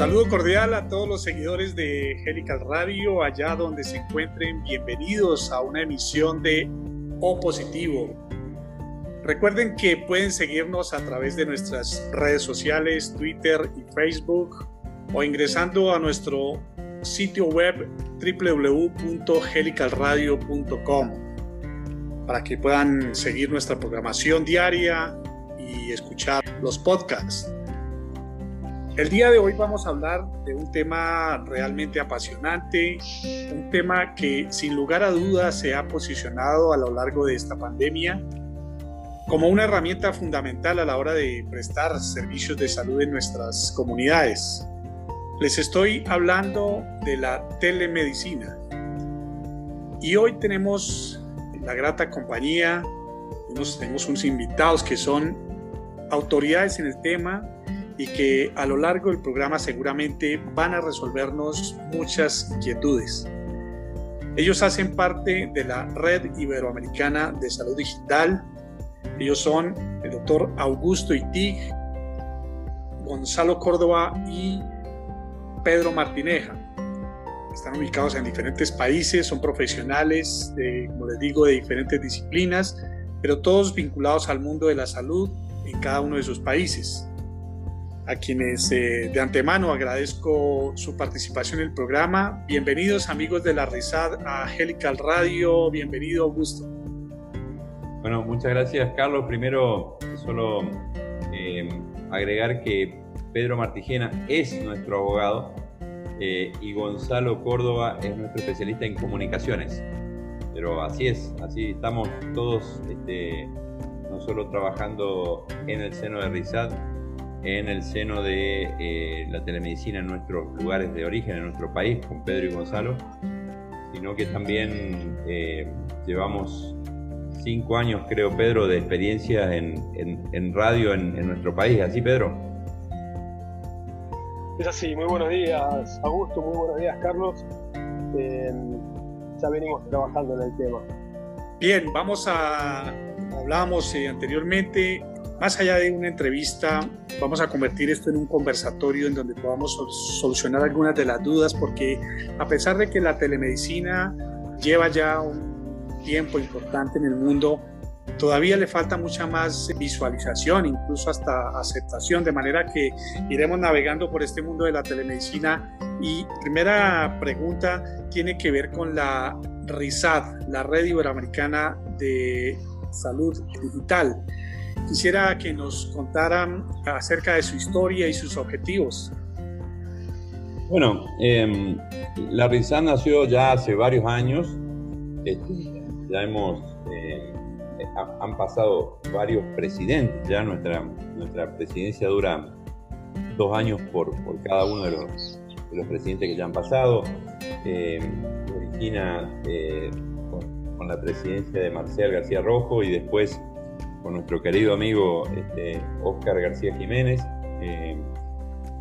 Saludo cordial a todos los seguidores de Helical Radio, allá donde se encuentren. Bienvenidos a una emisión de O Positivo. Recuerden que pueden seguirnos a través de nuestras redes sociales, Twitter y Facebook, o ingresando a nuestro sitio web www.helicalradio.com para que puedan seguir nuestra programación diaria y escuchar los podcasts. El día de hoy vamos a hablar de un tema realmente apasionante, un tema que sin lugar a dudas se ha posicionado a lo largo de esta pandemia como una herramienta fundamental a la hora de prestar servicios de salud en nuestras comunidades. Les estoy hablando de la telemedicina. Y hoy tenemos la grata compañía, tenemos unos invitados que son autoridades en el tema y que a lo largo del programa seguramente van a resolvernos muchas inquietudes. Ellos hacen parte de la Red Iberoamericana de Salud Digital. Ellos son el doctor Augusto Itig, Gonzalo Córdoba y Pedro Martineja. Están ubicados en diferentes países, son profesionales, como les digo, de diferentes disciplinas, pero todos vinculados al mundo de la salud en cada uno de sus países a quienes eh, de antemano agradezco su participación en el programa. Bienvenidos amigos de la RISAD a Helical Radio, bienvenido Augusto. Bueno, muchas gracias Carlos. Primero, solo eh, agregar que Pedro Martigena es nuestro abogado eh, y Gonzalo Córdoba es nuestro especialista en comunicaciones. Pero así es, así estamos todos este, no solo trabajando en el seno de RISAD, en el seno de eh, la telemedicina en nuestros lugares de origen, en nuestro país, con Pedro y Gonzalo, sino que también eh, llevamos cinco años, creo, Pedro, de experiencia en, radio en, nuestro país. ¿Así, Pedro? Es así, muy buenos días, Augusto, muy buenos días, Carlos. Eh, ya venimos trabajando en el tema. Bien, vamos a, hablábamos anteriormente, más allá de una entrevista, vamos a convertir esto en un conversatorio en donde podamos solucionar algunas de las dudas, porque a pesar de que la telemedicina lleva ya un tiempo importante en el mundo, todavía le falta mucha más visualización, incluso hasta aceptación, de manera que iremos navegando por este mundo de la telemedicina. Y primera pregunta tiene que ver con la RISAD, la Red Iberoamericana de Salud Digital. Quisiera que nos contaran acerca de su historia y sus objetivos. Bueno, em, la RISAN nació ya hace varios años. Este, ya hemos, eh, han pasado varios presidentes. Ya nuestra, nuestra presidencia dura dos años por, por cada uno de los, de los, presidentes que ya han pasado. Eh, origina con, con, la presidencia de Marcial García Rojo y después con nuestro querido amigo este, Oscar García Jiménez. Eh,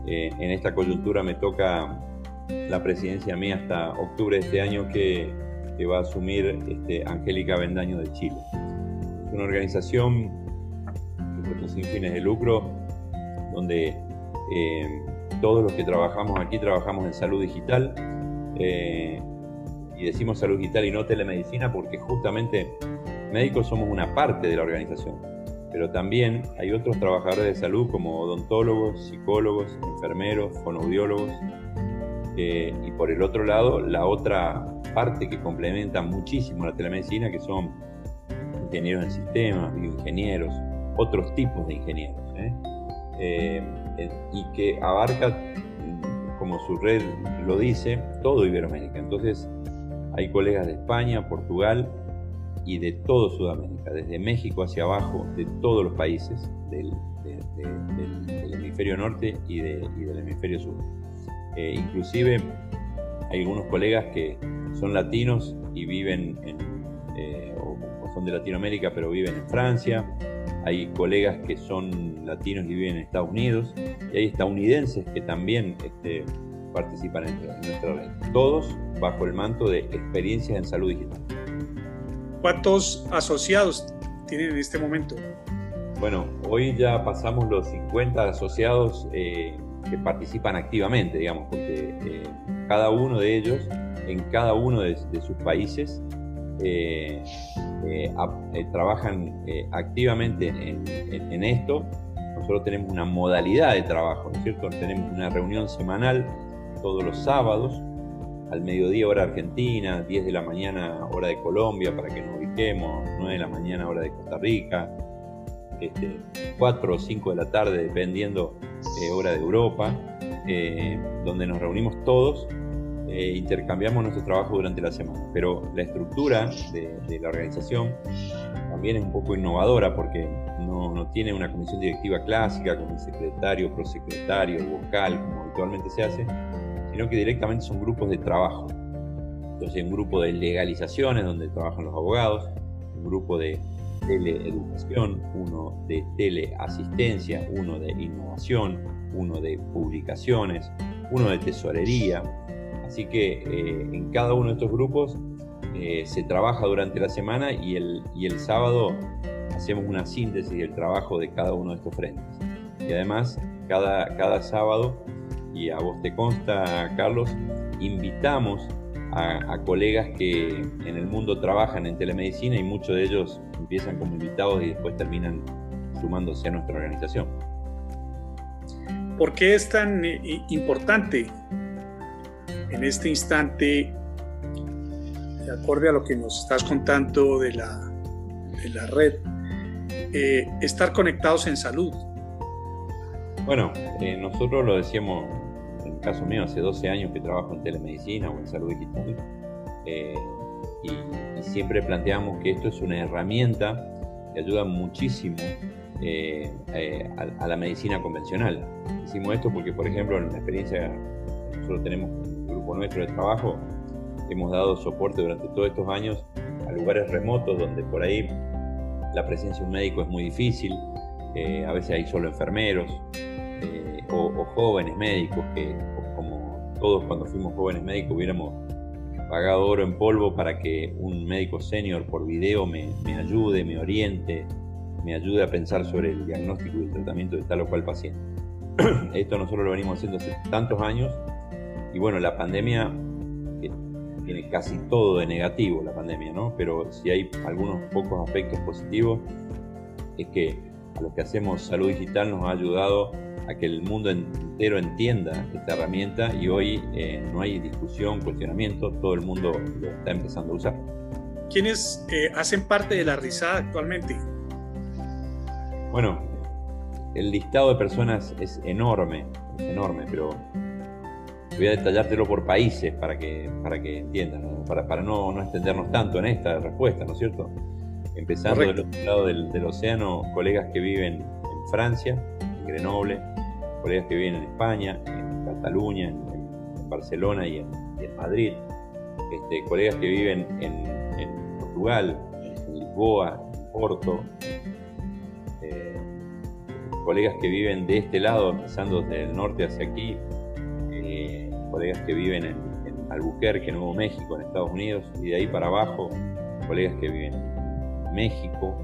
eh, en esta coyuntura me toca la presidencia mía hasta octubre de este año que, va a asumir este, Angélica Bendaño de Chile. Es una organización sin fines de lucro donde eh, todos los que trabajamos aquí trabajamos en salud digital y decimos salud digital y no telemedicina porque justamente Médicos somos una parte de la organización, pero también hay otros trabajadores de salud como odontólogos, psicólogos, enfermeros, fonoaudiólogos. Eh, y por el otro lado, la otra parte que complementa muchísimo la telemedicina, que son ingenieros en sistemas, bioingenieros, otros tipos de ingenieros, ¿eh? Eh, y que abarca, como su red lo dice, todo Iberoamérica. Entonces, hay colegas de España, Portugal, y de todo Sudamérica, desde México hacia abajo, de todos los países del, hemisferio norte y, del hemisferio sur. Eh, inclusive hay algunos colegas que son latinos y viven en, eh, o, son de Latinoamérica pero viven en Francia, hay colegas que son latinos y viven en Estados Unidos, y hay estadounidenses que también este, participan en nuestra red, todos bajo el manto de experiencias en salud digital. ¿Cuántos asociados tienen en este momento? Bueno, hoy ya pasamos los 50 asociados eh, que participan activamente, digamos, porque eh, cada uno de ellos, en cada uno de, sus países, eh, trabajan activamente en, esto. Nosotros tenemos una modalidad de trabajo, ¿no es cierto? Tenemos una reunión semanal todos los sábados, al mediodía hora argentina, 10 de la mañana hora de Colombia, para que nos ubiquemos, 9 de la mañana hora de Costa Rica, este, 4 o 5 de la tarde, dependiendo eh, hora de Europa, eh, donde nos reunimos todos, e intercambiamos nuestro trabajo durante la semana. Pero la estructura de, la organización también es un poco innovadora porque no, tiene una comisión directiva clásica con un secretario, prosecretario, vocal, como habitualmente se hace, sino que directamente son grupos de trabajo. Entonces, un grupo de legalizaciones donde trabajan los abogados, un grupo de teleeducación, uno de teleasistencia, uno de innovación, uno de publicaciones, uno de tesorería. Así que eh, en cada uno de estos grupos eh, se trabaja durante la semana y el, y el sábado hacemos una síntesis del trabajo de cada uno de estos frentes. Y además, cada, cada sábado, y a vos te consta, Carlos, invitamos a, colegas que en el mundo trabajan en telemedicina y muchos de ellos empiezan como invitados y después terminan sumándose a nuestra organización. ¿Por qué es tan eh, importante en este instante, de acorde a lo que nos estás contando de la, de la red, eh, estar conectados en salud? Bueno, eh, nosotros lo decíamos el caso mío, hace 12 años que trabajo en telemedicina o en salud digital, eh, y, siempre planteamos que esto es una herramienta que ayuda muchísimo eh, eh, a, la medicina convencional. Decimos esto porque, por ejemplo, en la experiencia que nosotros tenemos un grupo nuestro de trabajo, hemos dado soporte durante todos estos años a lugares remotos donde por ahí la presencia de un médico es muy difícil, a veces hay solo enfermeros, o, jóvenes médicos que, como todos cuando fuimos jóvenes médicos, hubiéramos pagado oro en polvo para que un médico senior por video me, ayude, me oriente, me ayude a pensar sobre el diagnóstico y el tratamiento de tal o cual paciente. Esto nosotros lo venimos haciendo hace tantos años y bueno, la pandemia tiene casi todo de negativo la pandemia, ¿no? Pero si hay algunos pocos aspectos positivos es que a los que hacemos salud digital nos ha ayudado a que el mundo entero entienda esta herramienta y hoy eh, no hay discusión, cuestionamiento, todo el mundo lo está empezando a usar. ¿Quiénes eh, hacen parte de la risada actualmente? Bueno, el listado de personas es enorme, es enorme, pero voy a detallártelo por países para que, para que entiendan, para, para no, no, extendernos tanto en esta respuesta, ¿no es cierto? Empezando del otro lado del, del océano, colegas que viven en Francia, en Grenoble, colegas que viven en España, en Cataluña, en, Barcelona y en, Madrid, este, colegas que viven en, Portugal, en Lisboa, en Porto, eh, colegas que viven de este lado, pasando desde el norte hacia aquí, eh, colegas que viven en, en Albuquerque, Nuevo México, en Estados Unidos, y de ahí para abajo, colegas que viven en México,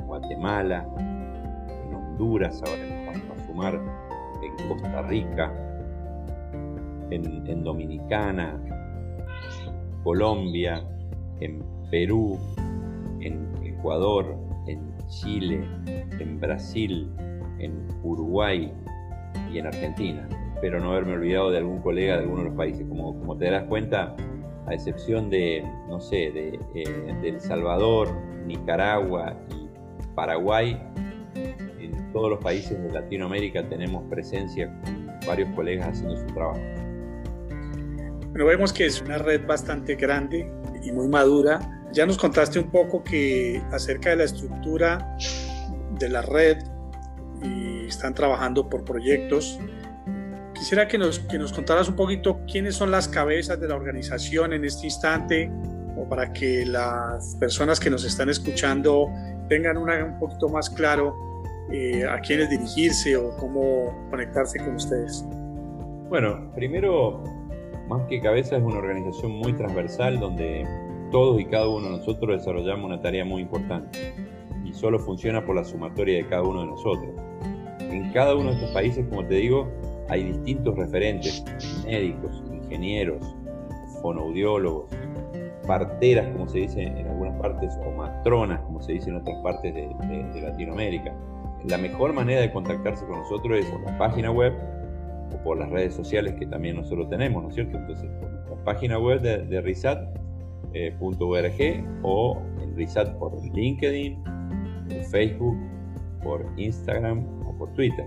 en Guatemala, en Honduras, ahora vamos a sumar en Costa Rica, en, Dominicana, Colombia, en Perú, en Ecuador, en Chile, en Brasil, en Uruguay y en Argentina. Espero no haberme olvidado de algún colega de alguno de los países. Como, como te darás cuenta, a excepción de, no sé, de, eh, de El Salvador, Nicaragua y Paraguay, todos los países de Latinoamérica tenemos presencia con varios colegas haciendo su trabajo. Bueno, vemos que es una red bastante grande y muy madura. Ya nos contaste un poco que acerca de la estructura de la red y están trabajando por proyectos. Quisiera que nos, que nos contaras un poquito quiénes son las cabezas de la organización en este instante, o para que las personas que nos están escuchando tengan una, un poquito más claro eh, a quiénes dirigirse o cómo conectarse con ustedes? Bueno, primero, más que cabeza, es una organización muy transversal donde todos y cada uno de nosotros desarrollamos una tarea muy importante y solo funciona por la sumatoria de cada uno de nosotros. En cada uno de estos países, como te digo, hay distintos referentes, médicos, ingenieros, fonoaudiólogos, parteras, como se dice en algunas partes, o matronas, como se dice en otras partes de, Latinoamérica. La mejor manera de contactarse con nosotros es por la página web o por las redes sociales que también nosotros tenemos, ¿no es cierto? Entonces, por la página web de, de risat.org eh, o en Risat por LinkedIn, por Facebook, por Instagram o por Twitter.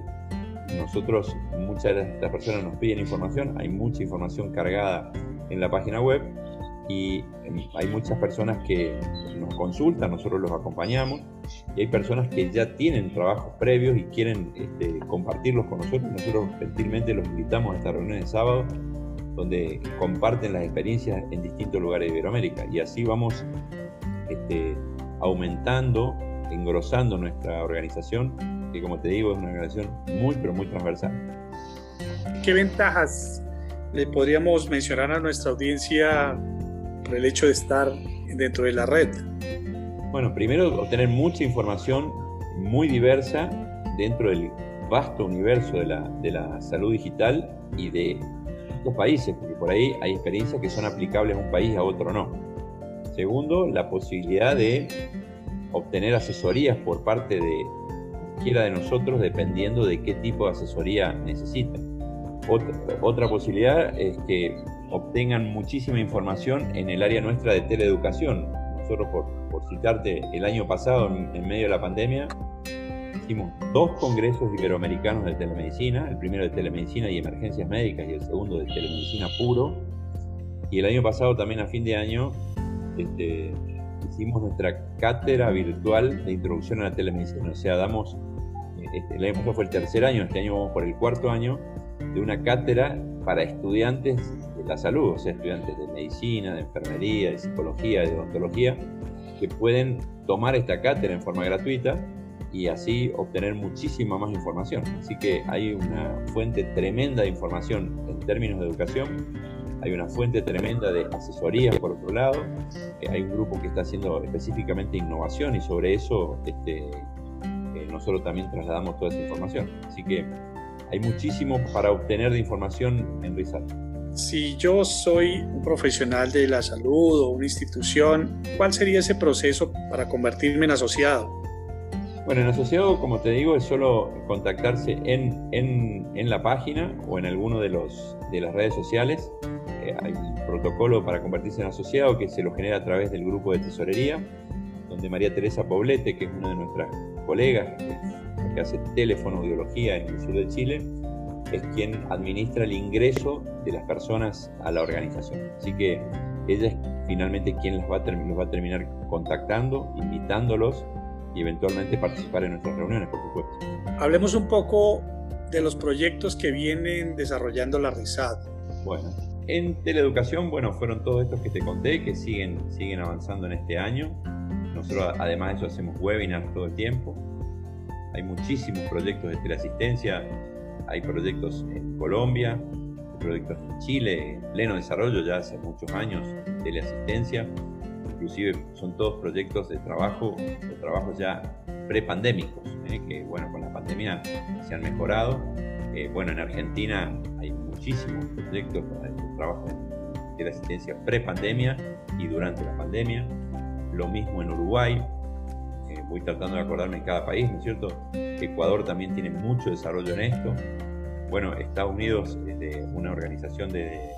Nosotros, muchas de estas personas nos piden información, hay mucha información cargada en la página web y em, hay muchas personas que nos consultan, nosotros los acompañamos y hay personas que ya tienen trabajos previos y quieren este, compartirlos con nosotros. Nosotros gentilmente los invitamos a esta reunión de sábado donde comparten las experiencias en distintos lugares de Iberoamérica y así vamos este, aumentando, engrosando nuestra organización, que como te digo es una organización muy pero muy transversal. ¿Qué ventajas le podríamos mencionar a nuestra audiencia por el hecho de estar dentro de la red? Bueno, primero obtener mucha información muy diversa dentro del vasto universo de la, de la salud digital y de los países, porque por ahí hay experiencias que son aplicables a un país, a otro no. Segundo, la posibilidad de obtener asesorías por parte de cualquiera de nosotros dependiendo de qué tipo de asesoría necesiten. Otra, otra posibilidad es que obtengan muchísima información en el área nuestra de teleeducación. Nosotros, por, por citarte, el año pasado, en, medio de la pandemia, hicimos dos congresos iberoamericanos de telemedicina, el primero de telemedicina y emergencias médicas y el segundo de telemedicina puro. Y el año pasado, también a fin de año, este, hicimos nuestra cátedra virtual de introducción a la telemedicina. O sea, damos, este, el año pasado fue el tercer año, este año vamos por el cuarto año, de una cátedra para estudiantes la salud, o sea, estudiantes de medicina, de enfermería, de psicología, de odontología, que pueden tomar esta cátedra en forma gratuita y así obtener muchísima más información. Así que hay una fuente tremenda de información en términos de educación, hay una fuente tremenda de asesoría por otro lado, eh, hay un grupo que está haciendo específicamente innovación y sobre eso este, eh, nosotros también trasladamos toda esa información. Así que hay muchísimo para obtener de información en Rizal. Si yo soy un profesional de la salud o una institución, ¿cuál sería ese proceso para convertirme en asociado? Bueno, en asociado, como te digo, es solo contactarse en, en, en la página o en alguno de, los, de las redes sociales. Eh, hay un protocolo para convertirse en asociado que se lo genera a través del grupo de tesorería, donde María Teresa Poblete, que es una de nuestras colegas, que hace teléfono biología en el sur de Chile, es quien administra el ingreso de las personas a la organización. Así que ella es finalmente quien los va a, va a terminar contactando, invitándolos y eventualmente participar en nuestras reuniones, por supuesto. Hablemos un poco de los proyectos que vienen desarrollando la RISAD. Bueno, en teleeducación, bueno, fueron todos estos que te conté, que siguen, siguen avanzando en este año. Nosotros además de eso hacemos webinars todo el tiempo. Hay muchísimos proyectos de teleasistencia, hay proyectos en Colombia, hay proyectos en Chile, en pleno desarrollo ya hace muchos años, teleasistencia, inclusive son todos proyectos de trabajo, de trabajos ya prepandémicos, ¿eh? que bueno, con la pandemia se han mejorado. Eh, bueno, en Argentina hay muchísimos proyectos de trabajo en teleasistencia prepandemia y durante la pandemia. Lo mismo en Uruguay, voy tratando de acordarme en cada país, ¿no es cierto? Ecuador también tiene mucho desarrollo en esto. Bueno, Estados Unidos, desde una organización de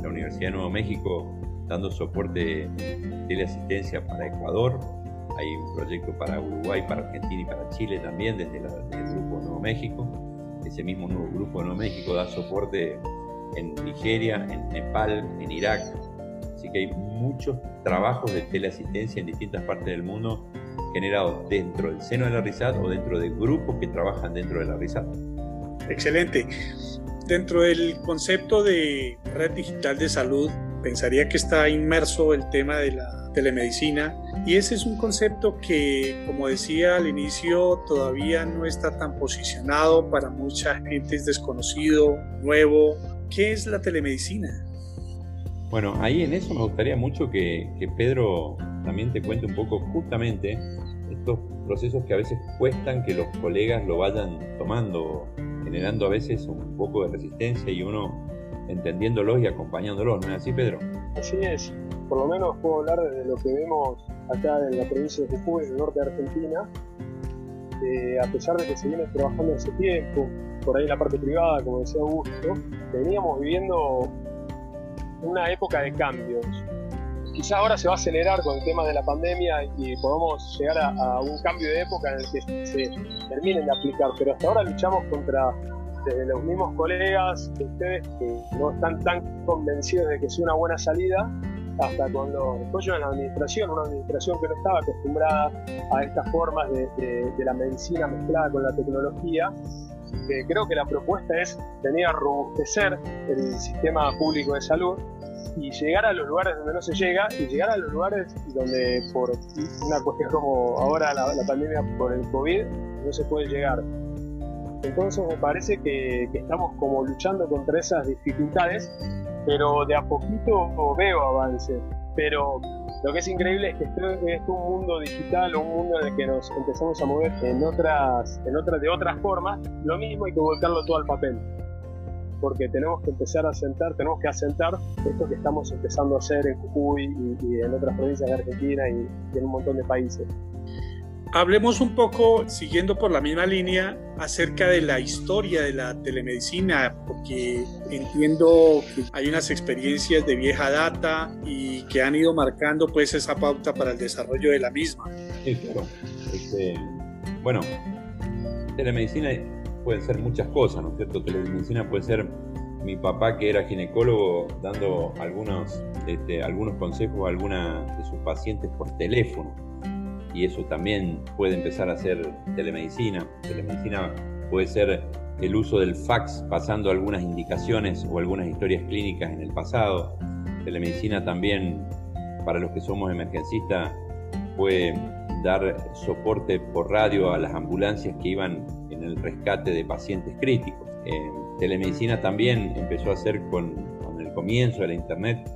la Universidad de Nuevo México, dando soporte de teleasistencia para Ecuador. Hay un proyecto para Uruguay, para Argentina y para Chile también, desde, el Grupo Nuevo México. Ese mismo nuevo Grupo Nuevo México da soporte en Nigeria, en Nepal, en Irak. Así que hay muchos trabajos de teleasistencia en distintas partes del mundo generados dentro del seno de la RISAT o dentro de grupos que trabajan dentro de la RISAT. Excelente. Dentro del concepto de red digital de salud, pensaría que está inmerso el tema de la telemedicina y ese es un concepto que, como decía al inicio, todavía no está tan posicionado para mucha gente, es desconocido, nuevo. ¿Qué es la telemedicina? Bueno, ahí en eso me gustaría mucho que, que Pedro también te cuente un poco justamente estos procesos que a veces cuestan que los colegas lo vayan tomando en generando a veces un poco de resistencia y uno entendiéndolos y acompañándolos, ¿no es así, Pedro? Así es, por lo menos puedo hablar de lo que vemos acá en la provincia de Jujuy, en el norte de Argentina, eh, a pesar de que se viene trabajando hace tiempo, por ahí en la parte privada, como decía Augusto, veníamos viviendo una época de cambios. Quizá ahora se va a acelerar con el tema de la pandemia y podamos llegar a, un cambio de época en el que se terminen de aplicar, pero hasta ahora luchamos contra desde los mismos colegas de ustedes que no están tan convencidos de que sea una buena salida, hasta con los apoyos en la administración, una administración que no estaba acostumbrada a estas formas de, la medicina mezclada con la tecnología. creo que la propuesta es venir a robustecer el sistema público de salud y llegar a los lugares donde no se llega y llegar a los lugares donde por una cuestión como ahora la, pandemia por el COVID no se puede llegar. Entonces me parece que, estamos como luchando contra esas dificultades pero de a poquito veo avance. Pero lo que es increíble es que este es un mundo digital, un mundo en el que nos empezamos a mover en otras, en otras, de otras formas, lo mismo hay que volcarlo todo al papel. Porque tenemos que empezar a sentar, tenemos que asentar esto que estamos empezando a hacer en Jujuy y, en otras provincias de Argentina y en un montón de países. Hablemos un poco, siguiendo por la misma línea, acerca de la historia de la telemedicina, porque entiendo que hay unas experiencias de vieja data y que han ido marcando pues esa pauta para el desarrollo de la misma. Sí, claro. Este, bueno, telemedicina puede ser muchas cosas, ¿no es cierto? Telemedicina puede ser mi papá que era ginecólogo dando algunos, este, algunos consejos a alguna de sus pacientes por teléfono y eso también puede empezar a ser telemedicina. Telemedicina puede ser el uso del fax pasando algunas indicaciones o algunas historias clínicas en el pasado. Telemedicina también, para los que somos emergencistas, puede dar soporte por radio a las ambulancias que iban en el rescate de pacientes críticos. telemedicina también empezó a ser con, con el comienzo de la Internet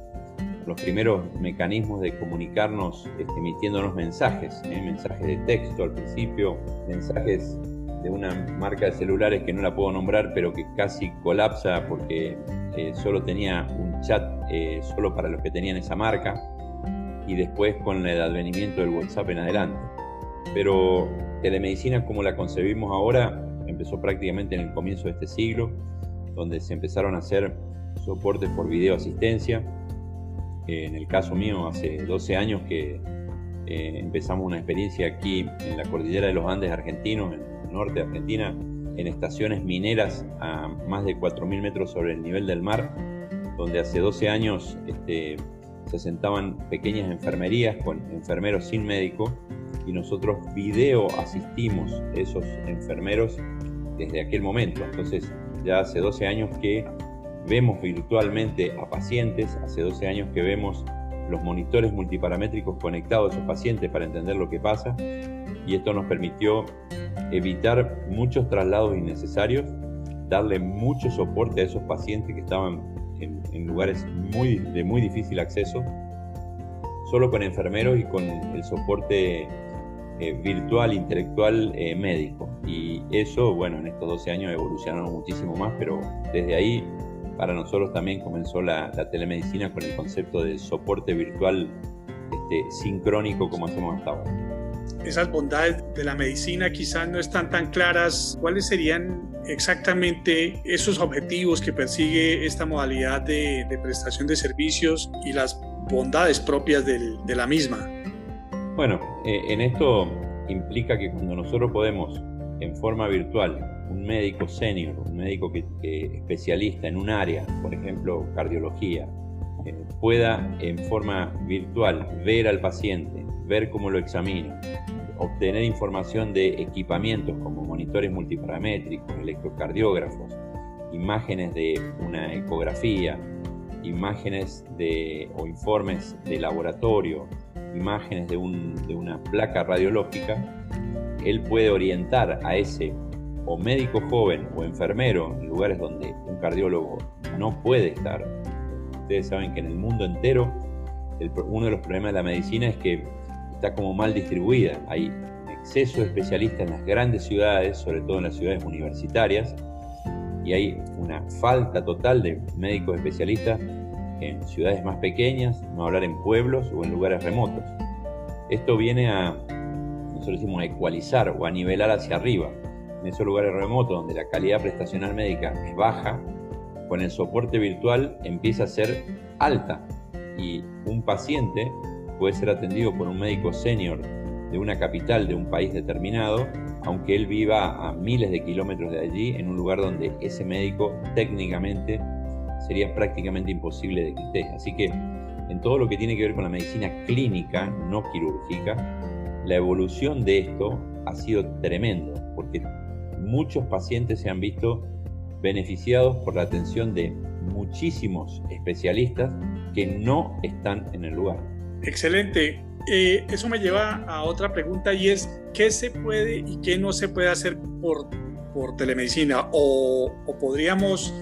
los primeros mecanismos de comunicarnos este, emitiéndonos mensajes, ¿eh? mensajes de texto al principio, mensajes de una marca de celulares que no la puedo nombrar, pero que casi colapsa porque eh, solo tenía un chat eh, solo para los que tenían esa marca, y después con el advenimiento del WhatsApp en adelante. Pero telemedicina como la concebimos ahora empezó prácticamente en el comienzo de este siglo, donde se empezaron a hacer soportes por videoasistencia, en el caso mío, hace 12 años que eh, empezamos una experiencia aquí en la cordillera de los Andes argentinos, en el norte de Argentina, en estaciones mineras a más de 4.000 metros sobre el nivel del mar, donde hace 12 años este, se sentaban pequeñas enfermerías con enfermeros sin médico y nosotros video asistimos a esos enfermeros desde aquel momento. Entonces ya hace 12 años que vemos virtualmente a pacientes, hace 12 años que vemos los monitores multiparamétricos conectados a esos pacientes para entender lo que pasa y esto nos permitió evitar muchos traslados innecesarios, darle mucho soporte a esos pacientes que estaban en, lugares muy, de muy difícil acceso, solo con enfermeros y con el soporte eh, virtual, intelectual, eh, médico. Y eso, bueno, en estos 12 años evolucionaron muchísimo más, pero desde ahí para nosotros también comenzó la, telemedicina con el concepto de soporte virtual este, sincrónico como hacemos hasta ahora. Esas bondades de la medicina quizás no están tan claras. ¿Cuáles serían exactamente esos objetivos que persigue esta modalidad de, prestación de servicios y las bondades propias de la misma? Bueno, eh, en esto implica que cuando nosotros podemos en forma virtual un médico senior, un médico que, especialista en un área, por ejemplo cardiología, eh, pueda en forma virtual ver al paciente, ver cómo lo examina, obtener información de equipamientos como monitores multiparamétricos, electrocardiógrafos, imágenes de una ecografía, imágenes de, o informes de laboratorio, imágenes de, una placa radiológica, él puede orientar a ese o médico joven o enfermero en lugares donde un cardiólogo no puede estar. Ustedes saben que en el mundo entero uno de los problemas de la medicina es que está como mal distribuida. Hay exceso de especialistas en las grandes ciudades, sobre todo en las ciudades universitarias, y hay una falta total de médicos especialistas en ciudades más pequeñas, no hablar en pueblos o en lugares remotos. Esto viene a, nosotros decimos, a ecualizar o a nivelar hacia arriba. En esos lugares remotos donde la calidad prestacional médica es baja, con el soporte virtual empieza a ser alta y un paciente puede ser atendido por un médico senior de una capital de un país determinado, aunque él viva a miles de kilómetros de allí, en un lugar donde ese médico técnicamente sería prácticamente imposible de que esté. Así que en todo lo que tiene que ver con la medicina clínica, no quirúrgica, la evolución de esto ha sido tremendo, porque muchos pacientes se han visto beneficiados por la atención de muchísimos especialistas que no están en el lugar. Excelente. Eh, eso me lleva a otra pregunta y es, ¿qué se puede y qué no se puede hacer por, por telemedicina? O, o podríamos,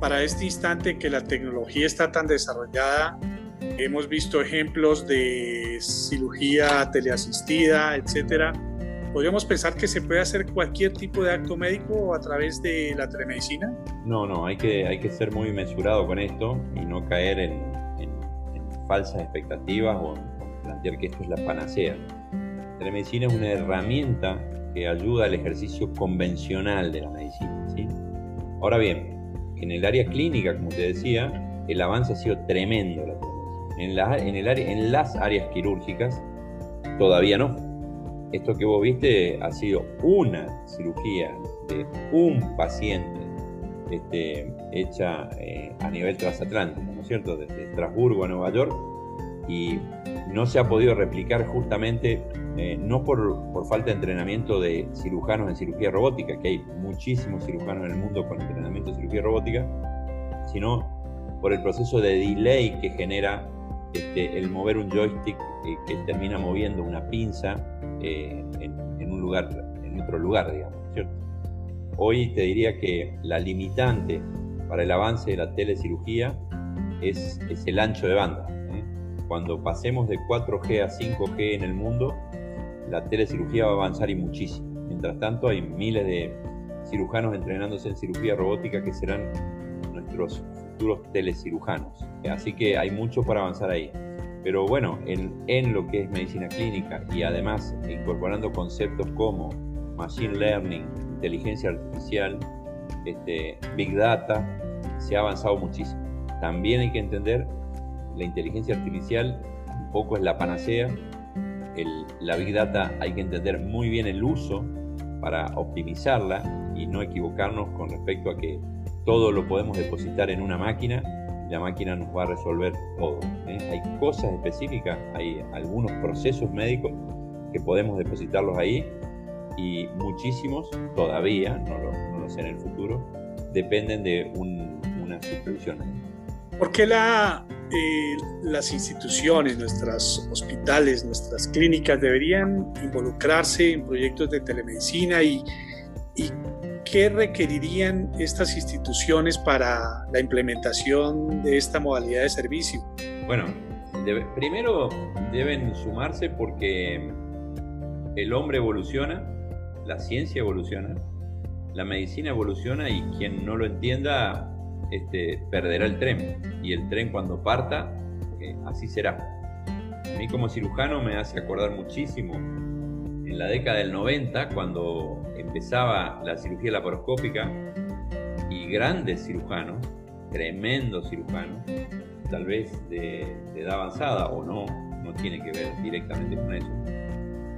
para este instante que la tecnología está tan desarrollada, hemos visto ejemplos de cirugía teleasistida, etcétera. ¿Podríamos pensar que se puede hacer cualquier tipo de acto médico a través de la telemedicina? No, no, hay que, hay que ser muy mesurado con esto y no caer en, en, falsas expectativas o, plantear que esto es la panacea. La telemedicina es una herramienta que ayuda al ejercicio convencional de la medicina. ¿sí? Ahora bien, en el área clínica, como te decía, el avance ha sido tremendo. En, la, en, el área, en las áreas quirúrgicas, todavía no esto que vos viste ha sido una cirugía de un paciente este, hecha eh, a nivel transatlántico, ¿no es cierto? Desde Estrasburgo a Nueva York y no se ha podido replicar justamente, eh, no por, por, falta de entrenamiento de cirujanos en cirugía robótica, que hay muchísimos cirujanos en el mundo con entrenamiento de cirugía robótica, sino por el proceso de delay que genera este, el mover un joystick eh, que termina moviendo una pinza eh, en, un lugar, en otro lugar, digamos, ¿cierto? Hoy te diría que la limitante para el avance de la telecirugía es, es el ancho de banda. Cuando pasemos de 4G a 5G en el mundo, la telecirugía va a avanzar y muchísimo. Mientras tanto, hay miles de cirujanos entrenándose en cirugía robótica que serán nuestros futuros telecirujanos. Así que hay mucho para avanzar ahí. Pero bueno, en, lo que es medicina clínica y además incorporando conceptos como machine learning, inteligencia artificial, este, big data, se ha avanzado muchísimo. También hay que entender, la inteligencia artificial un poco es la panacea, la big data hay que entender muy bien el uso para optimizarla y no equivocarnos con respecto a que todo lo podemos depositar en una máquina la máquina nos va a resolver todo. ¿eh? Hay cosas específicas, hay algunos procesos médicos que podemos depositarlos ahí y muchísimos todavía, no lo, no sé en el futuro, dependen de una supervisión. ¿Por qué la, eh, las instituciones, nuestros hospitales, nuestras clínicas deberían involucrarse en proyectos de telemedicina y, y ¿qué requerirían estas instituciones para la implementación de esta modalidad de servicio? Bueno, primero deben sumarse porque el hombre evoluciona, la ciencia evoluciona, la medicina evoluciona y quien no lo entienda este, perderá el tren. Y el tren cuando parta, eh, así será. A mí como cirujano me hace acordar muchísimo en la década del 90, cuando empezaba la cirugía laparoscópica y grandes cirujanos, tremendos cirujanos, tal vez de, edad avanzada o no, no tiene que ver directamente con eso,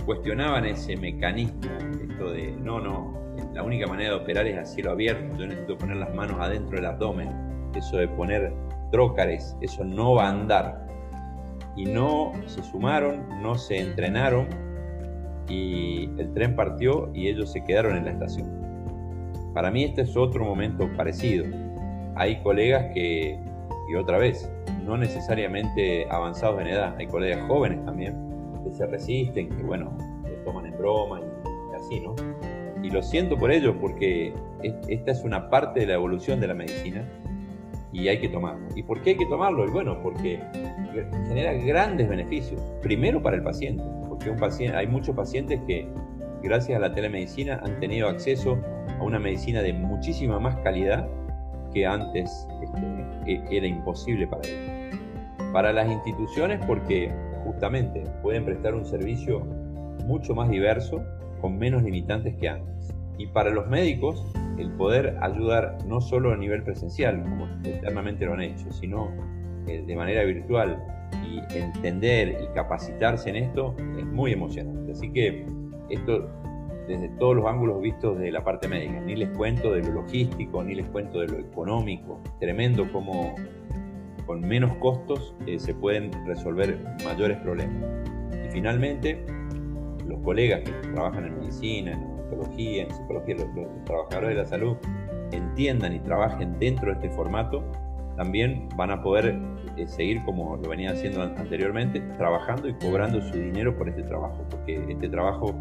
cuestionaban ese mecanismo, esto de, no, no, la única manera de operar es a cielo abierto, yo necesito poner las manos adentro del abdomen, eso de poner trócares, eso no va a andar. Y no se sumaron, no se entrenaron y el tren partió y ellos se quedaron en la estación. Para mí este es otro momento parecido. Hay colegas que, y otra vez, no necesariamente avanzados en edad, hay colegas jóvenes también que se resisten, que bueno, se toman en broma y, así, ¿no? Y lo siento por ellos porque esta es una parte de la evolución de la medicina y hay que tomarlo. ¿Y por qué hay que tomarlo? Y bueno, porque genera grandes beneficios. Primero para el paciente, un paciente, hay muchos pacientes que gracias a la telemedicina han tenido acceso a una medicina de muchísima más calidad que antes este, era imposible para ellos. Para las instituciones porque justamente pueden prestar un servicio mucho más diverso, con menos limitantes que antes. Y para los médicos, el poder ayudar no solo a nivel presencial, como eternamente lo han hecho, sino eh, de manera virtual y entender y capacitarse en esto es muy emocionante. Así que esto desde todos los ángulos vistos de la parte médica. Ni les cuento de lo logístico, ni les cuento de lo económico. Tremendo como con menos costos eh, se pueden resolver mayores problemas. Y finalmente, colegas que trabajan en medicina, en odontología, en psicología, los, trabajadores de la salud, entiendan y trabajen dentro de este formato, también van a poder eh, seguir como lo venían haciendo anteriormente, trabajando y cobrando su dinero por este trabajo, porque este trabajo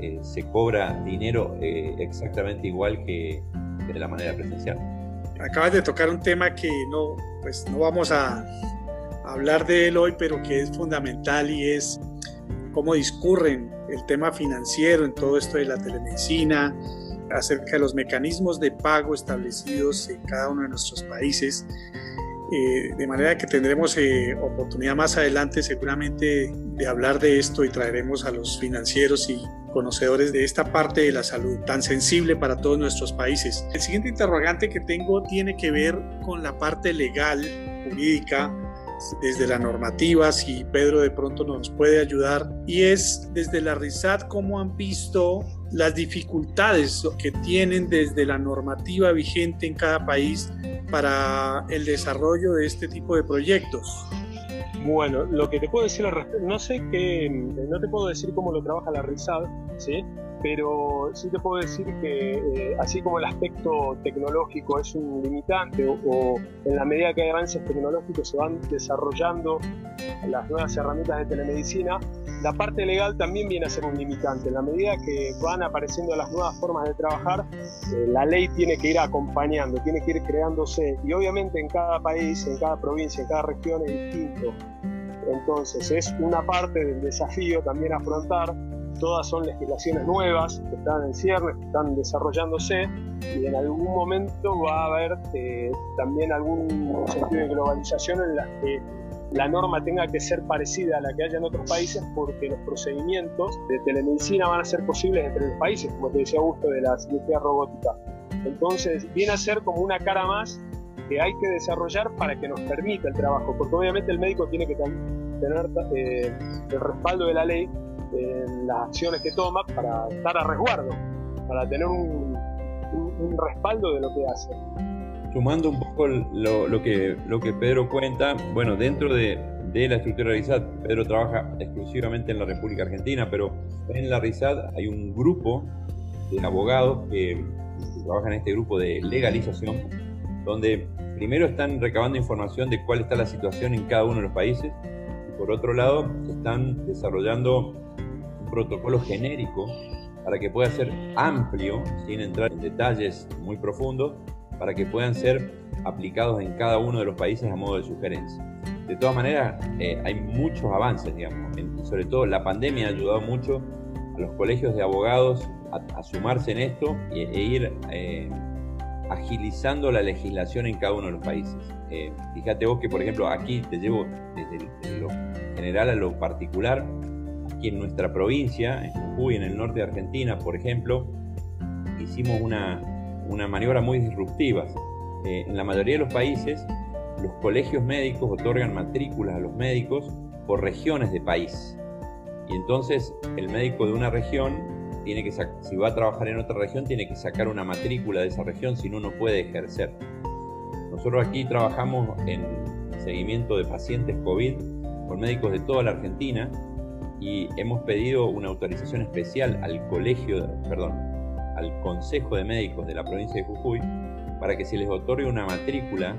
eh, se cobra dinero eh, exactamente igual que de la manera presencial. Acabas de tocar un tema que no, pues no vamos a hablar de él hoy, pero que es fundamental y es cómo discurren el tema financiero en todo esto de la telemedicina, acerca de los mecanismos de pago establecidos en cada uno de nuestros países. Eh, de manera que tendremos oportunidad más adelante seguramente de hablar de esto y traeremos a los financieros y conocedores de esta parte de la salud tan sensible para todos nuestros países. El siguiente interrogante que tengo tiene que ver con la parte legal, jurídica, desde la normativa, si Pedro de pronto nos puede ayudar, y es desde la RISAT cómo han visto las dificultades que tienen desde la normativa vigente en cada país para el desarrollo de este tipo de proyectos. Bueno, lo que te puedo decir al respecto, no sé qué, no te puedo decir cómo lo trabaja la RISAD, ¿sí? Pero sí te puedo decir que eh, así como el aspecto tecnológico es un limitante o, en la medida que hay avances tecnológicos se van desarrollando las nuevas herramientas de telemedicina, la parte legal también viene a ser un limitante. En la medida que van apareciendo las nuevas formas de trabajar, eh, la ley tiene que ir acompañando, tiene que ir creándose y obviamente en cada país, en cada provincia, en cada región es distinto. Entonces es una parte del desafío también afrontar todas son legislaciones nuevas que están en cierre, que están desarrollándose y en algún momento va a haber eh, también algún sentido de globalización en la que la norma tenga que ser parecida a la que haya en otros países porque los procedimientos de telemedicina van a ser posibles entre los países, como te decía Augusto, de la cirugía robótica. Entonces viene a ser como una cara más que hay que desarrollar para que nos permita el trabajo, porque obviamente el médico tiene que tener eh, el respaldo de la ley en las acciones que toma para estar a resguardo, para tener un, respaldo de lo que hace. Sumando un poco lo, que, lo que Pedro cuenta, bueno, dentro de, la estructura de RISAT, Pedro trabaja exclusivamente en la República Argentina, pero en la RISAT hay un grupo de abogados que, que trabajan en este grupo de legalización, donde primero están recabando información de cuál está la situación en cada uno de los países, y por otro lado están desarrollando protocolo genérico para que pueda ser amplio, sin entrar en detalles muy profundos, para que puedan ser aplicados en cada uno de los países a modo de sugerencia. De todas maneras, eh, hay muchos avances, digamos, sobre todo la pandemia ha ayudado mucho a los colegios de abogados a, sumarse en esto e, e ir eh, agilizando la legislación en cada uno de los países. Eh, fíjate vos que, por ejemplo, aquí te llevo desde lo general a lo particular, aquí en nuestra provincia, en Jujuy, en el norte de Argentina, por ejemplo, hicimos una, maniobra muy disruptiva. Eh, en la mayoría de los países, los colegios médicos otorgan matrículas a los médicos por regiones de país. Y entonces el médico de una región tiene que si va a trabajar en otra región tiene que sacar una matrícula de esa región, si no no puede ejercer. Nosotros aquí trabajamos en seguimiento de pacientes COVID con médicos de toda la Argentina y hemos pedido una autorización especial al colegio, perdón, al Consejo de Médicos de la provincia de Jujuy para que se les otorgue una matrícula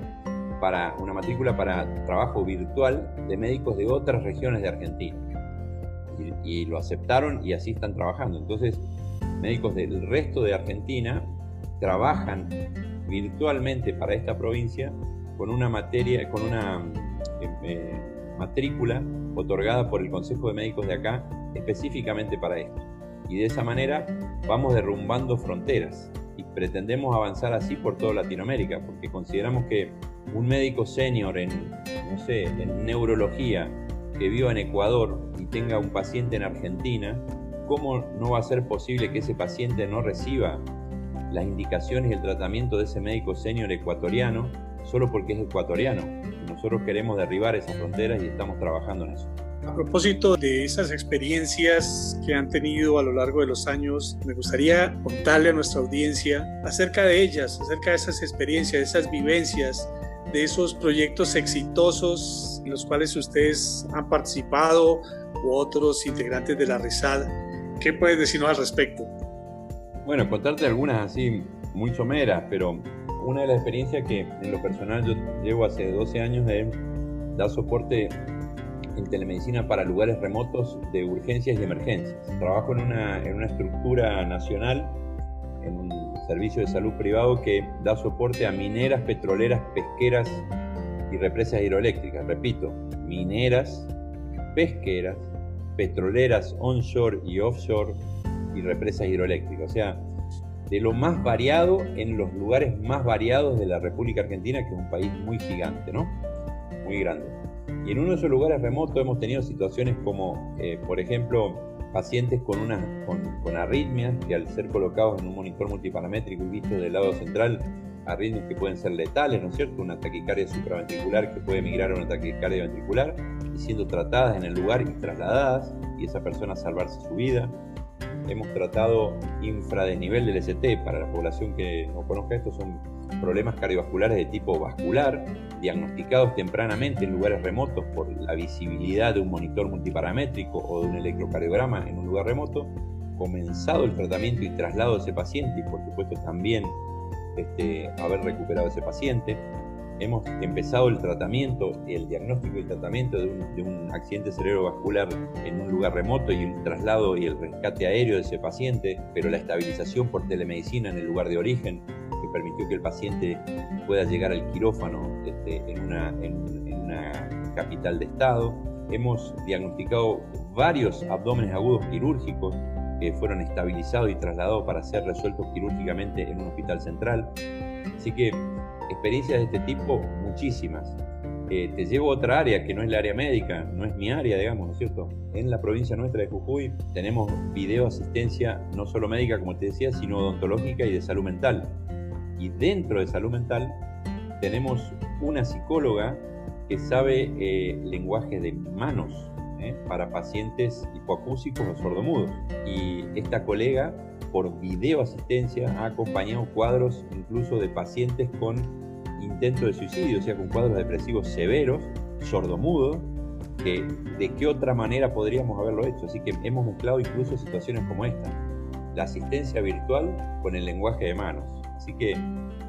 para una matrícula para trabajo virtual de médicos de otras regiones de Argentina. Y, lo aceptaron y así están trabajando. Entonces, médicos del resto de Argentina trabajan virtualmente para esta provincia con una materia, con una eh, eh, matrícula otorgada por el Consejo de Médicos de acá específicamente para esto. Y de esa manera vamos derrumbando fronteras. y pretendemos avanzar así por toda Latinoamérica, porque consideramos que un médico senior en, no sé, en neurología que viva en Ecuador y tenga un paciente en Argentina, ¿cómo no va a ser posible que ese paciente no reciba las indicaciones y el tratamiento de ese médico senior ecuatoriano solo porque es ecuatoriano? Nosotros queremos derribar esas fronteras y estamos trabajando en eso. A propósito de esas experiencias que han tenido a lo largo de los años, me gustaría contarle a nuestra audiencia acerca de ellas, acerca de esas experiencias, de esas vivencias, de esos proyectos exitosos en los cuales ustedes han participado u otros integrantes de la RESAD. ¿Qué puedes decirnos al respecto? Bueno, contarte algunas así muy someras, pero una de las experiencias que en lo personal yo llevo hace 12 años de dar soporte en telemedicina para lugares remotos de urgencias y emergencias. Trabajo en una, en una estructura nacional, en un servicio de salud privado que da soporte a mineras, petroleras, pesqueras y represas hidroeléctricas. Repito, mineras, pesqueras, petroleras onshore y offshore y represas hidroeléctricas. O sea, de lo más variado en los lugares más variados de la República Argentina, que es un país muy gigante, ¿no? Muy grande. Y en uno de esos lugares remotos hemos tenido situaciones como, eh, por ejemplo, pacientes con, una, con, arritmias que al ser colocados en un monitor multiparamétrico y vistos del lado central, arritmias que pueden ser letales, ¿no es cierto? Una taquicardia supraventricular que puede migrar a una taquicardia ventricular y siendo tratadas en el lugar y trasladadas y esa persona salvarse su vida hemos tratado infradesnivel del ST. Para la población que no conozca esto, son problemas cardiovasculares de tipo vascular, diagnosticados tempranamente en lugares remotos por la visibilidad de un monitor multiparamétrico o de un electrocardiograma en un lugar remoto, comenzado el tratamiento y traslado de ese paciente y por supuesto también este, haber recuperado ese paciente hemos empezado el tratamiento, el diagnóstico y tratamiento de un, accidente cerebrovascular en un lugar remoto y el traslado y el rescate aéreo de ese paciente, pero la estabilización por telemedicina en el lugar de origen, que permitió que el paciente pueda llegar al quirófano este, en, una, en una capital de estado. Hemos diagnosticado varios abdómenes agudos quirúrgicos que fueron estabilizados y trasladados para ser resueltos quirúrgicamente en un hospital central. Así que experiencias de este tipo, muchísimas. Eh, te llevo a otra área que no es la área médica, no es mi área, digamos, ¿no es cierto? En la provincia nuestra de Jujuy tenemos video asistencia no solo médica, como te decía, sino odontológica y de salud mental. Y dentro de salud mental tenemos una psicóloga que sabe eh, lenguaje de manos ¿eh? para pacientes hipoacúsicos o sordomudos. Y esta colega por videoasistencia ha acompañado cuadros incluso de pacientes con intento de suicidio, o sea, con cuadros depresivos severos, sordomudos, que de qué otra manera podríamos haberlo hecho. Así que hemos mezclado incluso situaciones como esta, la asistencia virtual con el lenguaje de manos. Así que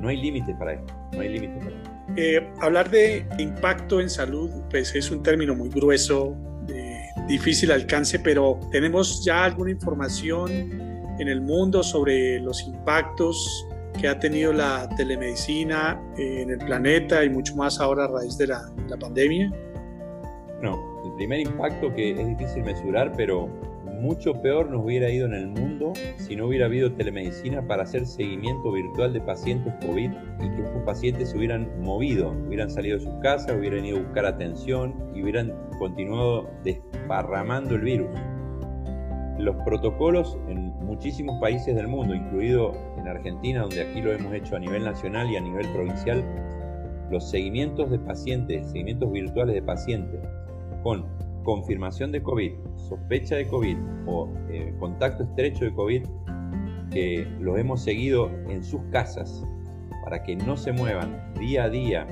no hay límites para esto, no hay límites para esto. Eh, hablar de impacto en salud, pues es un término muy grueso, de difícil alcance, pero tenemos ya alguna información en el mundo sobre los impactos que ha tenido la telemedicina en el planeta y mucho más ahora a raíz de la, la pandemia? No, el primer impacto que es difícil mesurar, pero mucho peor nos hubiera ido en el mundo si no hubiera habido telemedicina para hacer seguimiento virtual de pacientes COVID y que estos pacientes se hubieran movido, hubieran salido de sus casas, hubieran ido a buscar atención y hubieran continuado desparramando el virus. Los protocolos en muchísimos países del mundo, incluido en Argentina, donde aquí lo hemos hecho a nivel nacional y a nivel provincial, los seguimientos de pacientes, seguimientos virtuales de pacientes con confirmación de COVID, sospecha de COVID o eh, contacto estrecho de COVID, que los hemos seguido en sus casas para que no se muevan día a día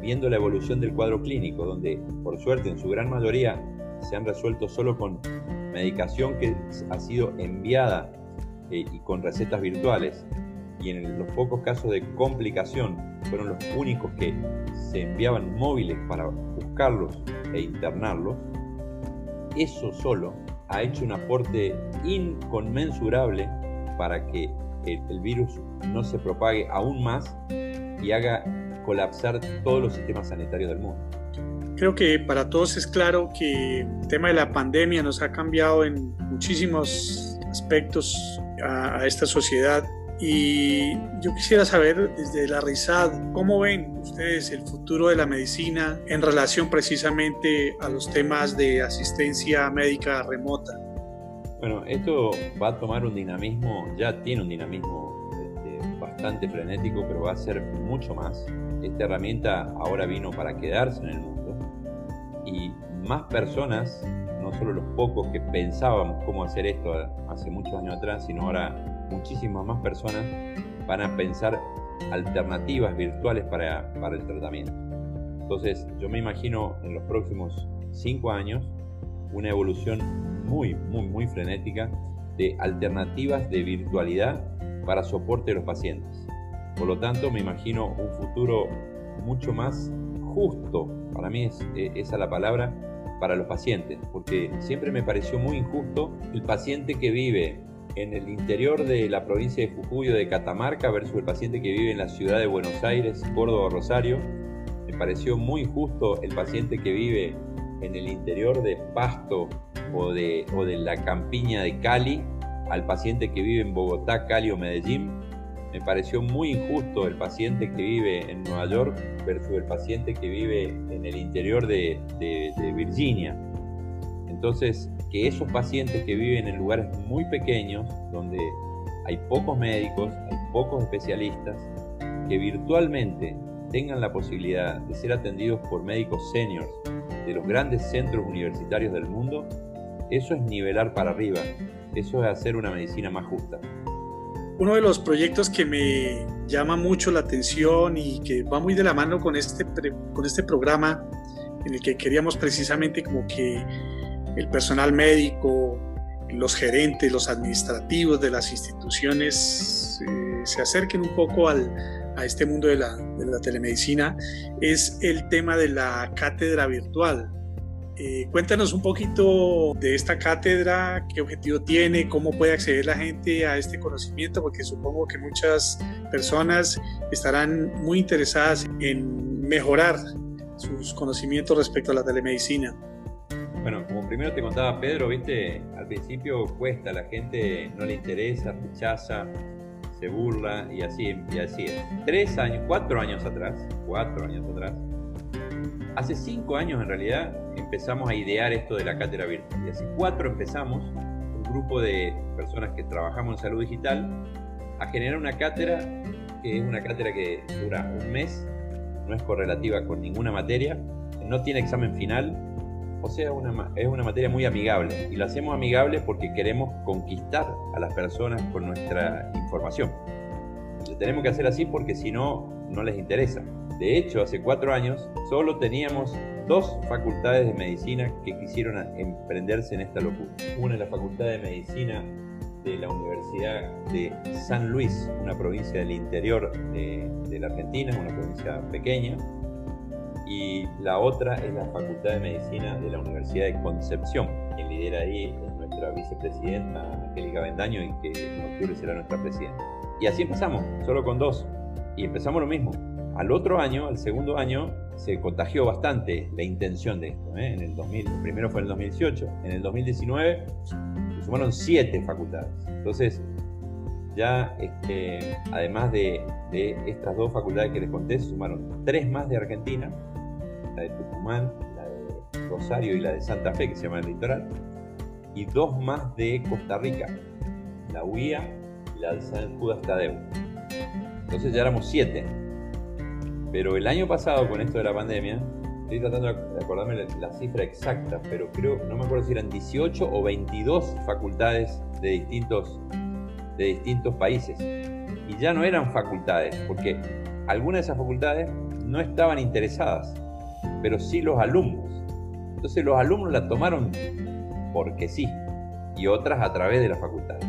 viendo la evolución del cuadro clínico, donde por suerte en su gran mayoría se han resuelto solo con medicación que ha sido enviada eh, y con recetas virtuales. Y en los pocos casos de complicación fueron los únicos que se enviaban móviles para buscarlos e internarlos. Eso solo ha hecho un aporte inconmensurable para que el virus no se propague aún más y haga colapsar todos los sistemas sanitarios del mundo. Creo que para todos es claro que el tema de la pandemia nos ha cambiado en muchísimos aspectos a, esta sociedad Y yo quisiera saber desde la RISAD, ¿cómo ven ustedes el futuro de la medicina en relación precisamente a los temas de asistencia médica remota? Bueno, esto va a tomar un dinamismo, ya tiene un dinamismo este, bastante frenético, pero va a ser mucho más. Esta herramienta ahora vino para quedarse en el mundo y más personas, no solo los pocos que pensábamos cómo hacer esto hace muchos años atrás, sino ahora muchísimas más personas van a pensar alternativas virtuales para, para el tratamiento. Entonces, yo me imagino en los próximos cinco años una evolución muy, muy, muy frenética de alternativas de virtualidad para soporte de los pacientes. Por lo tanto, me imagino un futuro mucho más justo, para mí es e, esa la palabra, para los pacientes, porque siempre me pareció muy injusto el paciente que vive en el interior de la provincia de Jujuy de Catamarca versus el paciente que vive en la ciudad de Buenos Aires, Córdoba Rosario. Me pareció muy injusto el paciente que vive en el interior de Pasto o de, o de la campiña de Cali al paciente que vive en Bogotá, Cali o Medellín. Me pareció muy injusto el paciente que vive en Nueva York versus el paciente que vive en el interior de, Virginia. Entonces, que esos pacientes que viven en lugares muy pequeños, donde hay pocos médicos, hay pocos especialistas, que virtualmente tengan la posibilidad de ser atendidos por médicos seniors de los grandes centros universitarios del mundo, eso es nivelar para arriba, eso es hacer una medicina más justa. Uno de los proyectos que me llama mucho la atención y que va muy de la mano con este, con este programa en el que queríamos precisamente como que el personal médico, los gerentes, los administrativos de las instituciones eh, se acerquen un poco al, a este mundo de la, de la, telemedicina es el tema de la cátedra virtual. Eh, cuéntanos un poquito de esta cátedra, qué objetivo tiene, cómo puede acceder la gente a este conocimiento, porque supongo que muchas personas estarán muy interesadas en mejorar sus conocimientos respecto a la telemedicina. Bueno, como primero te contaba Pedro, viste, al principio cuesta, la gente no le interesa, rechaza, se burla y así, y así es. Tres años, cuatro años atrás, cuatro años atrás, hace cinco años en realidad empezamos a idear esto de la cátedra virtual. Y hace cuatro empezamos, un grupo de personas que trabajamos en salud digital, a generar una cátedra que es una cátedra que dura un mes, no es correlativa con ninguna materia, no tiene examen final, o sea, es una materia muy amigable y lo hacemos amigable porque queremos conquistar a las personas con nuestra información. Lo tenemos que hacer así porque si no, no les interesa. De hecho, hace cuatro años solo teníamos dos facultades de medicina que quisieron emprenderse en esta locura. Una es la Facultad de Medicina de la Universidad de San Luis, una provincia del interior de, de la Argentina, una provincia pequeña, y la otra es la Facultad de Medicina de la Universidad de Concepción. Quien lidera ahí es nuestra vicepresidenta Angélica Bendaño y que en octubre será nuestra presidenta. Y así empezamos, solo con dos. Y empezamos lo mismo. Al otro año, al segundo año, se contagió bastante la intención de esto. ¿eh? En el 2000, primero fue en el 2018. En el 2019 se sumaron siete facultades. Entonces, ya este, además de, de, estas dos facultades que les conté, se sumaron tres más de Argentina la de Tucumán, la de Rosario y la de Santa Fe, que se llama el litoral, y dos más de Costa Rica, la UIA y la de San Judas Tadeo. Entonces ya éramos siete. Pero el año pasado, con esto de la pandemia, estoy tratando de acordarme la, cifra exacta, pero creo, no me acuerdo si eran 18 o 22 facultades de distintos, de distintos países. Y ya no eran facultades, porque algunas de esas facultades no estaban interesadas pero sí los alumnos. Entonces los alumnos la tomaron porque sí, y otras a través de las facultades.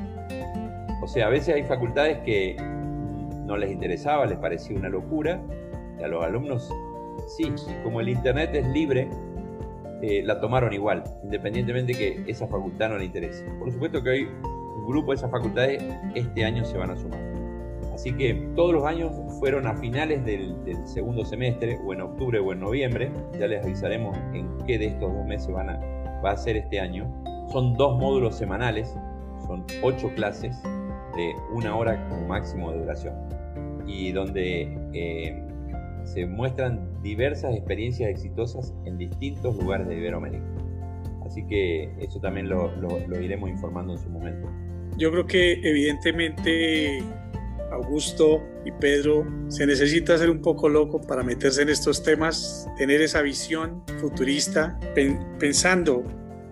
O sea, a veces hay facultades que no les interesaba, les parecía una locura, a los alumnos sí, como el Internet es libre, eh, la tomaron igual, independientemente que esa facultad no le interese. Por supuesto que hoy un grupo de esas facultades este año se van a sumar. Así que todos los años fueron a finales del, segundo semestre, o en octubre o en noviembre. Ya les avisaremos en qué de estos dos meses van a, va a ser este año. Son dos módulos semanales, son ocho clases de una hora como máximo de duración y donde eh, se muestran diversas experiencias exitosas en distintos lugares de Iberoamérica. Así que eso también lo, iremos informando en su momento. Yo creo que evidentemente Augusto y Pedro, se necesita ser un poco loco para meterse en estos temas, tener esa visión futurista, pensando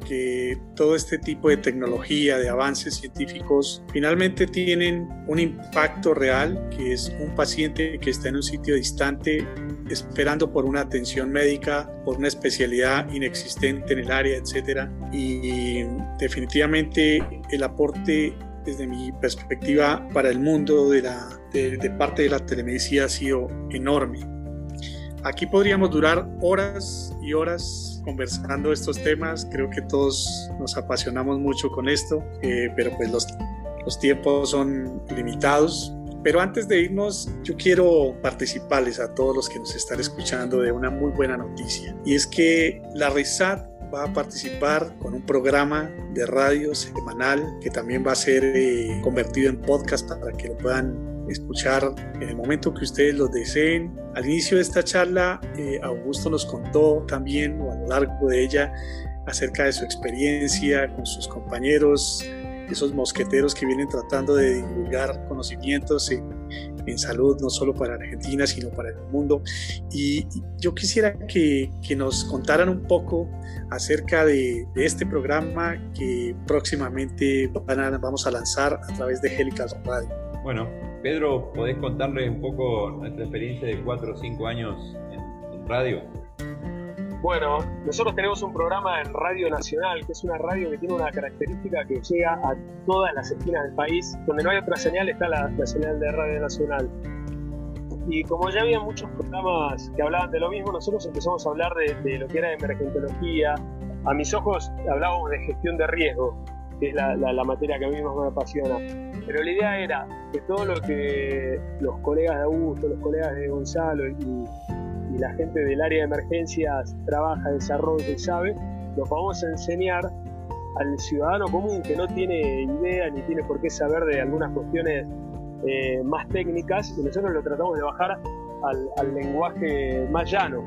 que todo este tipo de tecnología, de avances científicos, finalmente tienen un impacto real, que es un paciente que está en un sitio distante esperando por una atención médica, por una especialidad inexistente en el área, etc. Y definitivamente el aporte desde mi perspectiva para el mundo de, de, parte de la telemedicina ha sido enorme. Aquí podríamos durar horas y horas conversando estos temas. Creo que todos nos apasionamos mucho con esto, eh, pero pues los, los tiempos son limitados. Pero antes de irnos, yo quiero participarles a todos los que nos están escuchando de una muy buena noticia. Y es que la RISAT va a participar con un programa de radio semanal que también va a ser eh, convertido en podcast para que lo puedan escuchar en el momento que ustedes lo deseen. Al inicio de esta charla, eh, Augusto nos contó también, o a lo largo de ella, acerca de su experiencia con sus compañeros esos mosqueteros que vienen tratando de divulgar conocimientos en, salud, no solo para Argentina, sino para el mundo. Y yo quisiera que, que nos contaran un poco acerca de, este programa que próximamente van vamos a lanzar a través de Helical Radio. Bueno, Pedro, ¿podés contarle un poco nuestra experiencia de cuatro o cinco años en, en radio? Bueno, nosotros tenemos un programa en Radio Nacional, que es una radio que tiene una característica que llega a todas las esquinas del país. Donde no hay otra señal está la, señal de Radio Nacional. Y como ya había muchos programas que hablaban de lo mismo, nosotros empezamos a hablar de, lo que era emergentología. A mis ojos hablábamos de gestión de riesgo, que es la, materia que a mí más me apasiona. Pero la idea era que todo lo que los colegas de Augusto, los colegas de Gonzalo y, la gente del área de emergencias trabaja, desarrolla y sabe, lo vamos a enseñar al ciudadano común que no tiene idea ni tiene por qué saber de algunas cuestiones eh, más técnicas y nosotros lo tratamos de bajar al, lenguaje más llano.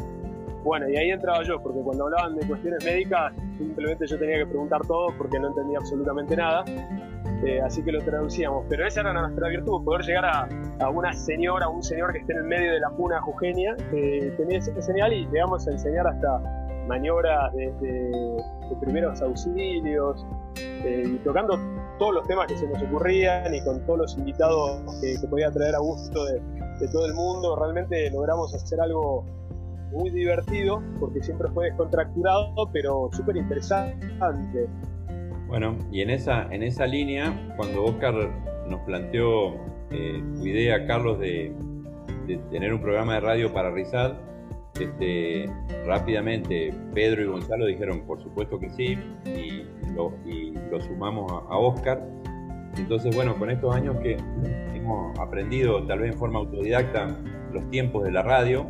Bueno, y ahí entraba yo, porque cuando hablaban de cuestiones médicas, simplemente yo tenía que preguntar todo porque no entendía absolutamente nada. Eh, así que lo traducíamos. Pero esa era nuestra virtud, poder llegar a, una señora, un señor que esté en el medio de la puna jujeña, que tenía ese señal y llegamos a enseñar hasta maniobras de, primeros auxilios, eh, y tocando todos los temas que se nos ocurrían y con todos los invitados que, podía traer a gusto de todo el mundo. Realmente logramos hacer algo muy divertido porque siempre fue descontracturado, pero súper interesante. Bueno, y en esa, en esa línea, cuando Oscar nos planteó eh, su idea, Carlos, de, tener un programa de radio para Rizad, este, rápidamente Pedro y Gonzalo dijeron, por supuesto que sí, y lo, sumamos a, Oscar. Entonces, bueno, con estos años que hemos aprendido, tal vez en forma autodidacta, los tiempos de la radio,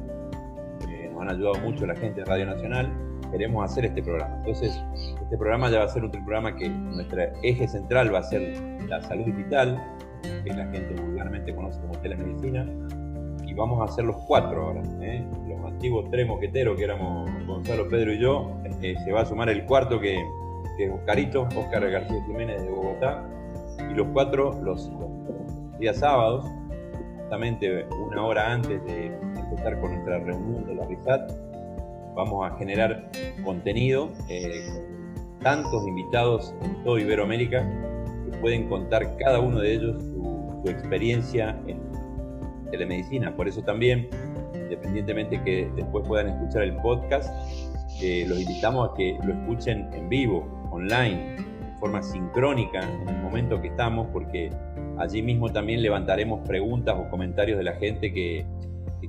han ayudado mucho la gente de Radio Nacional, queremos hacer este programa. Entonces, este programa ya va a ser un programa que nuestro eje central va a ser la salud digital, que la gente vulgarmente conoce como telemedicina, y vamos a hacer los cuatro ahora. ¿eh? Los antiguos tres moqueteros que éramos Gonzalo, Pedro y yo, eh, se va a sumar el cuarto que, es Oscarito, Oscar García Jiménez de Bogotá, y los cuatro los, días sábados, justamente una hora antes de empezar con nuestra reunión de la RISAT, vamos a generar contenido eh, con tantos invitados en todo Iberoamérica que pueden contar cada uno de ellos su, experiencia en telemedicina. Por eso también, independientemente que después puedan escuchar el podcast, eh, los invitamos a que lo escuchen en vivo, online, de forma sincrónica en el momento que estamos, porque allí mismo también levantaremos preguntas o comentarios de la gente que,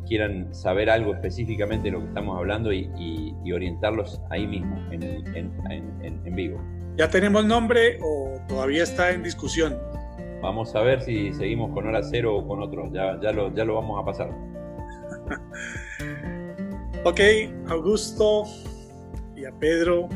quieran saber algo específicamente de lo que estamos hablando y, orientarlos ahí mismo, en, en, vivo. ¿Ya tenemos nombre o todavía está en discusión? Vamos a ver si seguimos con hora cero o con otro, ya, ya, lo, ya lo vamos a pasar. ok, Augusto y a Pedro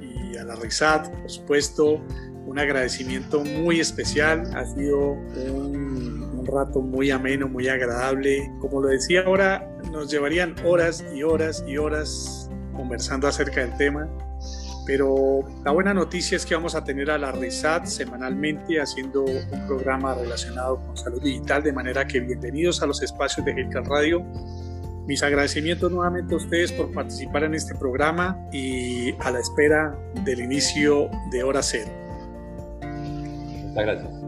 y a la RISAT, por supuesto, un agradecimiento muy especial. Ha sido un, un, rato muy ameno, muy agradable. Como lo decía ahora, nos llevarían horas y horas y horas conversando acerca del tema. Pero la buena noticia es que vamos a tener a la RISAT semanalmente haciendo un programa relacionado con salud digital, de manera que bienvenidos a los espacios de Healthcare Radio. Mis agradecimientos nuevamente a ustedes por participar en este programa y a la espera del inicio de Hora Cero. Muchas gracias.